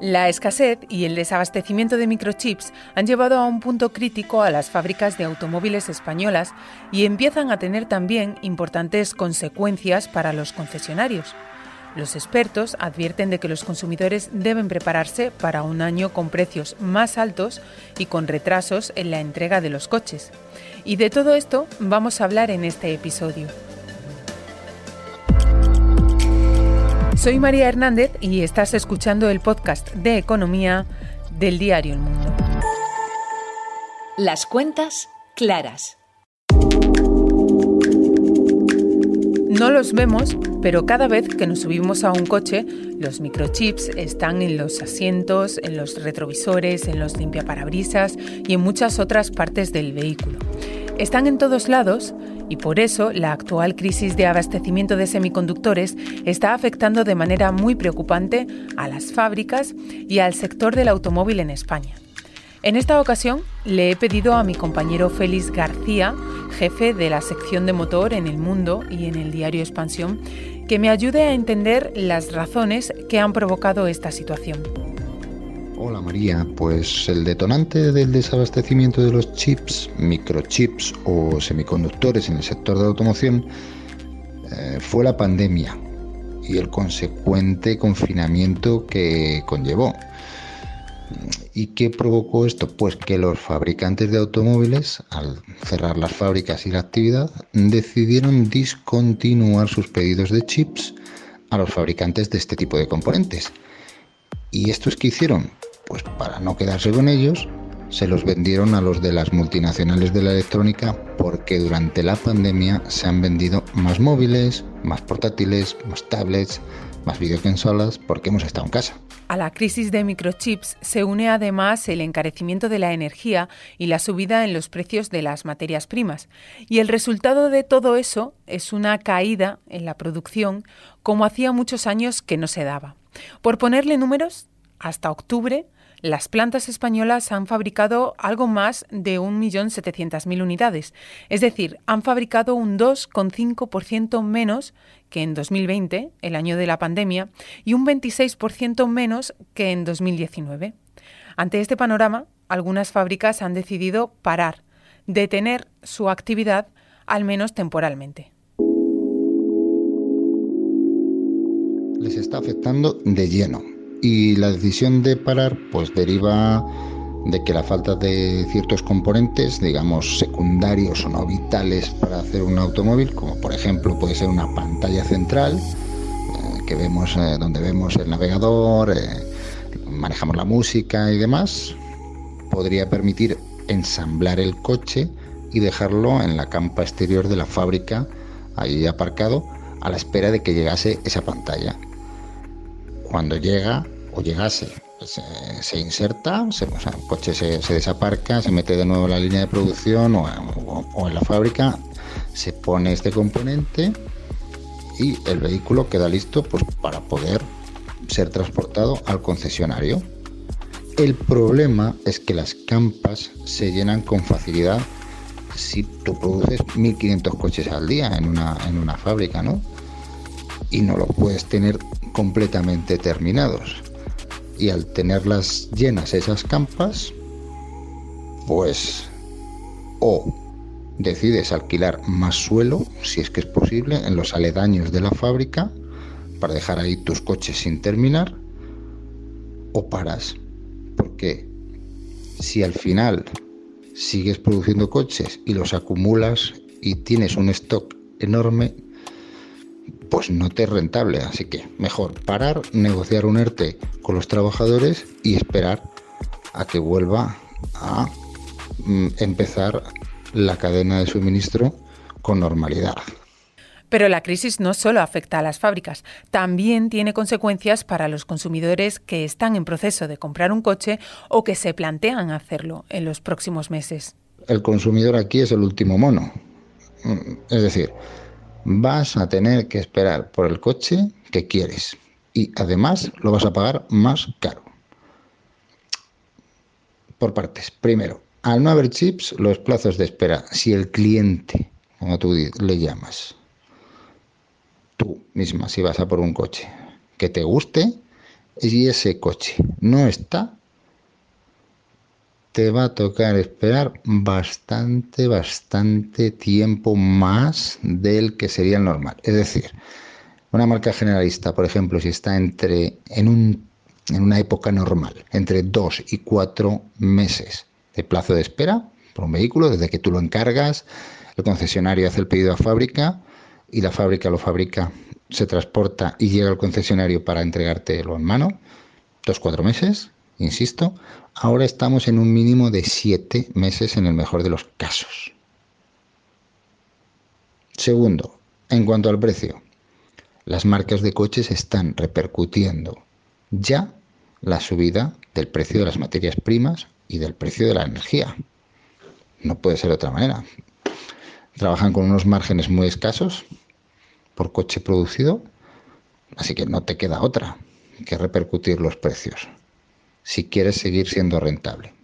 La escasez y el desabastecimiento de microchips han llevado a un punto crítico a las fábricas de automóviles españolas y empiezan a tener también importantes consecuencias para los concesionarios. Los expertos advierten de que los consumidores deben prepararse para un año con precios más altos y con retrasos en la entrega de los coches. Y de todo esto vamos a hablar en este episodio. Soy María Hernández y estás escuchando el podcast de economía del diario El Mundo. Las cuentas claras. No los vemos, pero cada vez que nos subimos a un coche, los microchips están en los asientos, en los retrovisores, en los limpiaparabrisas y en muchas otras partes del vehículo. Están en todos lados y por eso la actual crisis de abastecimiento de semiconductores está afectando de manera muy preocupante a las fábricas y al sector del automóvil en España. En esta ocasión le he pedido a mi compañero Félix García, jefe de la sección de motor en El Mundo y en el diario Expansión, que me ayude a entender las razones que han provocado esta situación. Hola María, pues el detonante del desabastecimiento de los chips, microchips o semiconductores en el sector de la automoción eh, fue la pandemia y el consecuente confinamiento que conllevó. ¿Y qué provocó esto? Pues que los fabricantes de automóviles, al cerrar las fábricas y la actividad, decidieron discontinuar sus pedidos de chips a los fabricantes de este tipo de componentes. ¿Y estos que hicieron? Pues para no quedarse con ellos, se los vendieron a los de las multinacionales de la electrónica porque durante la pandemia se han vendido más móviles, más portátiles, más tablets, más videoconsolas porque hemos estado en casa. A la crisis de microchips se une además el encarecimiento de la energía y la subida en los precios de las materias primas. Y el resultado de todo eso es una caída en la producción como hacía muchos años que no se daba. Por ponerle números, hasta octubre las plantas españolas han fabricado algo más de 1.700.000 unidades, es decir, han fabricado un 2,5% menos que en 2020, el año de la pandemia, y un 26% menos que en 2019. Ante este panorama, algunas fábricas han decidido parar, detener su actividad, al menos temporalmente. Les está afectando de lleno y la decisión de parar pues deriva de que la falta de ciertos componentes, digamos secundarios o no vitales para hacer un automóvil, como por ejemplo puede ser una pantalla central, eh, que vemos eh, donde vemos el navegador, eh, manejamos la música y demás, podría permitir ensamblar el coche y dejarlo en la campa exterior de la fábrica, ahí aparcado, a la espera de que llegase esa pantalla. Cuando llega o llegase, pues, eh, se, inserta, el coche se, desaparca, se mete de nuevo en la línea de producción o, en la fábrica, se pone este componente y el vehículo queda listo pues, para poder ser transportado al concesionario. El problema es que las campas se llenan con facilidad si tú produces 1500 coches al día en una, en una fábrica, ¿no? Y no lo puedes tener completamente terminados. Y al tenerlas llenas esas campas, pues o decides alquilar más suelo, si es que es posible, en los aledaños de la fábrica, para dejar ahí tus coches sin terminar, o paras. Porque si al final sigues produciendo coches y los acumulas y tienes un stock enorme, pues no te es rentable. Así que mejor parar, negociar un ERTE con los trabajadores y esperar a que vuelva a mm, empezar la cadena de suministro con normalidad. Pero la crisis no solo afecta a las fábricas, también tiene consecuencias para los consumidores que están en proceso de comprar un coche o que se plantean hacerlo en los próximos meses. El consumidor aquí es el último mono. Mm, es decir, vas a tener que esperar por el coche que quieres y además lo vas a pagar más caro. Por partes. Primero, al no haber chips, los plazos de espera, si el cliente, como tú le llamas, tú misma, si vas a por un coche que te guste y ese coche no está, te va a tocar esperar bastante, bastante tiempo más del que sería el normal. Es decir, una marca generalista, por ejemplo, si está entre en, un, en una época normal, entre dos y cuatro meses de plazo de espera por un vehículo, desde que tú lo encargas, el concesionario hace el pedido a fábrica y la fábrica lo fabrica, se transporta y llega al concesionario para entregártelo en mano, dos, cuatro meses, insisto, ahora estamos en un mínimo de siete meses en el mejor de los casos. Segundo, en cuanto al precio, las marcas de coches están repercutiendo ya la subida del precio de las materias primas y del precio de la energía. No puede ser otra manera. Trabajan con unos márgenes muy escasos por coche producido, así que no te queda otra que repercutir los precios si quieres seguir siendo rentable.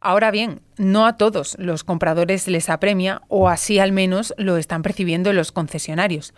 Ahora bien, no a todos los compradores les apremia, o así al menos lo están percibiendo los concesionarios.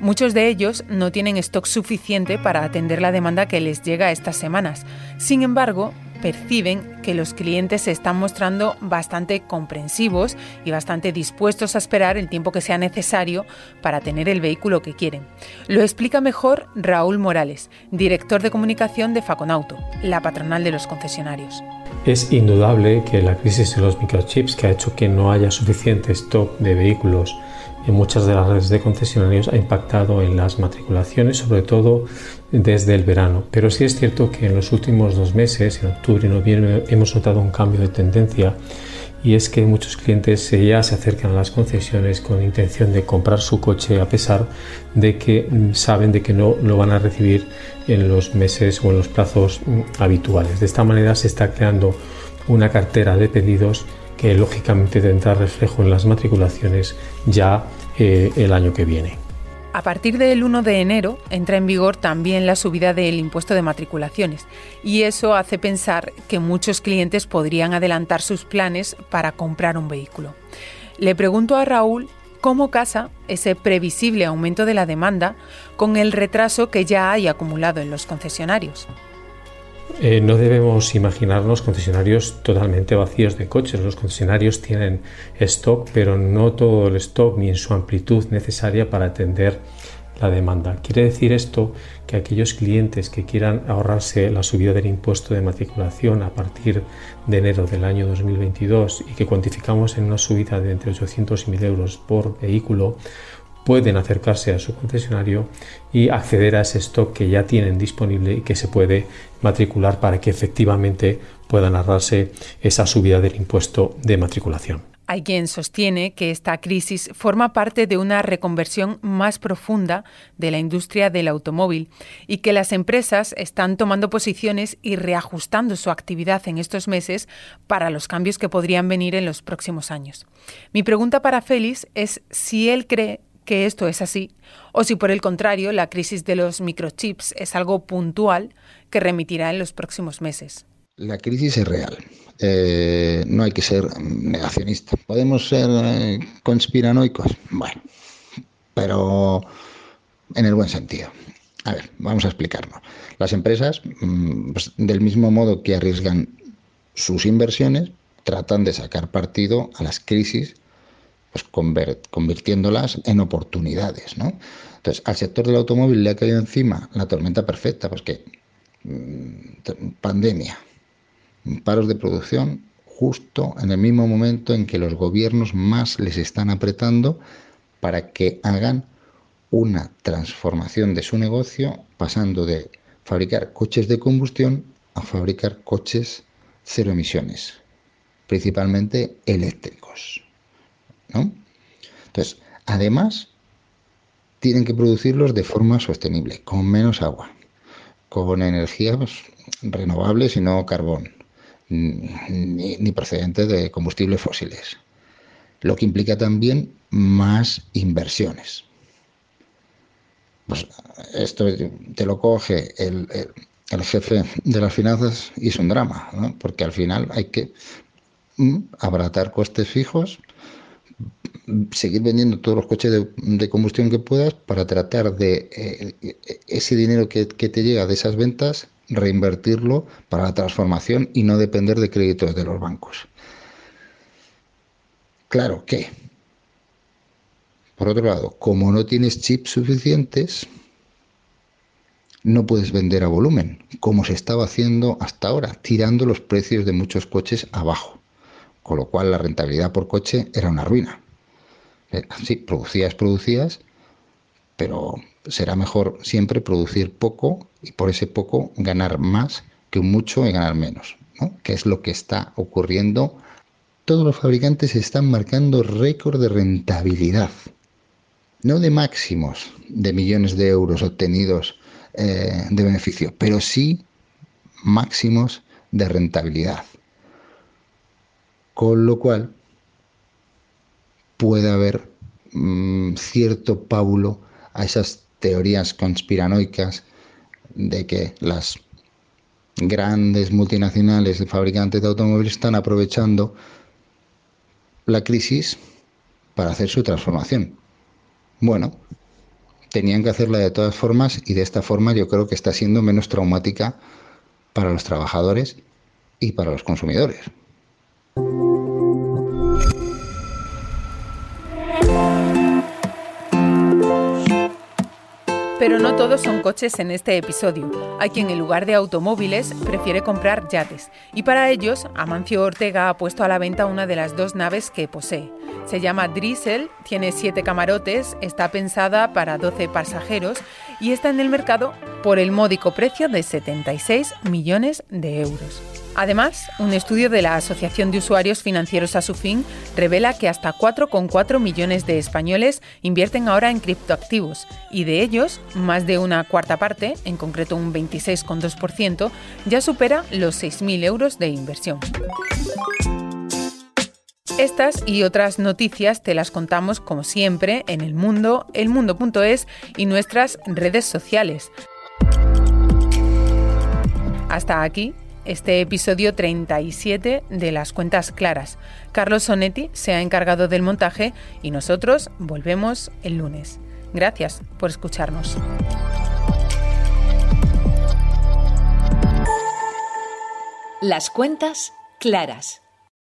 Muchos de ellos no tienen stock suficiente para atender la demanda que les llega estas semanas. Sin embargo, perciben que los clientes se están mostrando bastante comprensivos y bastante dispuestos a esperar el tiempo que sea necesario para tener el vehículo que quieren. Lo explica mejor Raúl Morales, director de comunicación de Faconauto, la patronal de los concesionarios. Es indudable que la crisis de los microchips que ha hecho que no haya suficiente stock de vehículos en muchas de las redes de concesionarios ha impactado en las matriculaciones, sobre todo desde el verano. Pero sí es cierto que en los últimos dos meses, en octubre y noviembre, hemos notado un cambio de tendencia y es que muchos clientes ya se acercan a las concesiones con intención de comprar su coche a pesar de que mm, saben de que no lo van a recibir en los meses o en los plazos mm, habituales. De esta manera se está creando una cartera de pedidos que lógicamente tendrá reflejo en las matriculaciones ya eh, el año que viene. A partir del 1 de enero entra en vigor también la subida del impuesto de matriculaciones y eso hace pensar que muchos clientes podrían adelantar sus planes para comprar un vehículo. Le pregunto a Raúl cómo casa ese previsible aumento de la demanda con el retraso que ya hay acumulado en los concesionarios. Eh, no debemos imaginarnos concesionarios totalmente vacíos de coches. Los concesionarios tienen stock, pero no todo el stock ni en su amplitud necesaria para atender la demanda. Quiere decir esto que aquellos clientes que quieran ahorrarse la subida del impuesto de matriculación a partir de enero del año 2022 y que cuantificamos en una subida de entre 800 y 1000 euros por vehículo, pueden acercarse a su concesionario y acceder a ese stock que ya tienen disponible y que se puede matricular para que efectivamente puedan ahorrarse esa subida del impuesto de matriculación. Hay quien sostiene que esta crisis forma parte de una reconversión más profunda de la industria del automóvil y que las empresas están tomando posiciones y reajustando su actividad en estos meses para los cambios que podrían venir en los próximos años. Mi pregunta para Félix es si él cree que esto es así, o si por el contrario la crisis de los microchips es algo puntual que remitirá en los próximos meses. La crisis es real. Eh, no hay que ser negacionista. ¿Podemos ser eh, conspiranoicos? Bueno, pero en el buen sentido. A ver, vamos a explicarlo. Las empresas, mm, pues, del mismo modo que arriesgan sus inversiones, tratan de sacar partido a las crisis pues convirtiéndolas en oportunidades, ¿no? Entonces, al sector del automóvil le ha caído encima la tormenta perfecta, pues que mm, pandemia, paros de producción, justo en el mismo momento en que los gobiernos más les están apretando para que hagan una transformación de su negocio, pasando de fabricar coches de combustión a fabricar coches cero emisiones, principalmente eléctricos. Entonces, además, tienen que producirlos de forma sostenible, con menos agua, con energías renovables y no carbón, ni, ni procedentes de combustibles fósiles, lo que implica también más inversiones. Pues esto te lo coge el, jefe de las finanzas y es un drama, porque al final hay que mm, abratar costes fijos seguir vendiendo todos los coches de, combustión que puedas para tratar de eh, ese dinero que, que, te llega de esas ventas, reinvertirlo para la transformación y no depender de créditos de los bancos. Claro que, por otro lado, como no tienes chips suficientes, no puedes vender a volumen, como se estaba haciendo hasta ahora, tirando los precios de muchos coches abajo, con lo cual la rentabilidad por coche era una ruina. Eh, sí, producías, producías, pero será mejor siempre producir poco y por ese poco ganar más que un mucho y ganar menos, ¿no? que es lo que está ocurriendo. Todos los fabricantes están marcando récord de rentabilidad, no de máximos de millones de euros obtenidos eh, de beneficio, pero sí máximos de rentabilidad. Con lo cual puede haber mm, cierto paulo a esas teorías conspiranoicas de que las grandes multinacionales de fabricantes de automóviles están aprovechando la crisis para hacer su transformación. Bueno, tenían que hacerla de todas formas y de esta forma yo creo que está siendo menos traumática para los trabajadores y para los consumidores. Pero no todos son coches en este episodio. Hay quien en lugar de automóviles prefiere comprar yates. Y para ellos, Amancio Ortega ha puesto a la venta una de las dos naves que posee. Se llama Driesel, tiene siete camarotes, está pensada para 12 pasajeros y está en el mercado por el módico precio de 76 millones de euros. Además, un estudio de la Asociación de Usuarios Financieros a su fin revela que hasta 4,4 millones de españoles invierten ahora en criptoactivos y de ellos, más de una cuarta parte, en concreto un 26,2%, ya supera los 6.000 euros de inversión. Estas y otras noticias te las contamos como siempre en el mundo, elmundo.es y nuestras redes sociales. Hasta aquí este episodio 37 de Las Cuentas Claras. Carlos Sonetti se ha encargado del montaje y nosotros volvemos el lunes. Gracias por escucharnos. Las Cuentas Claras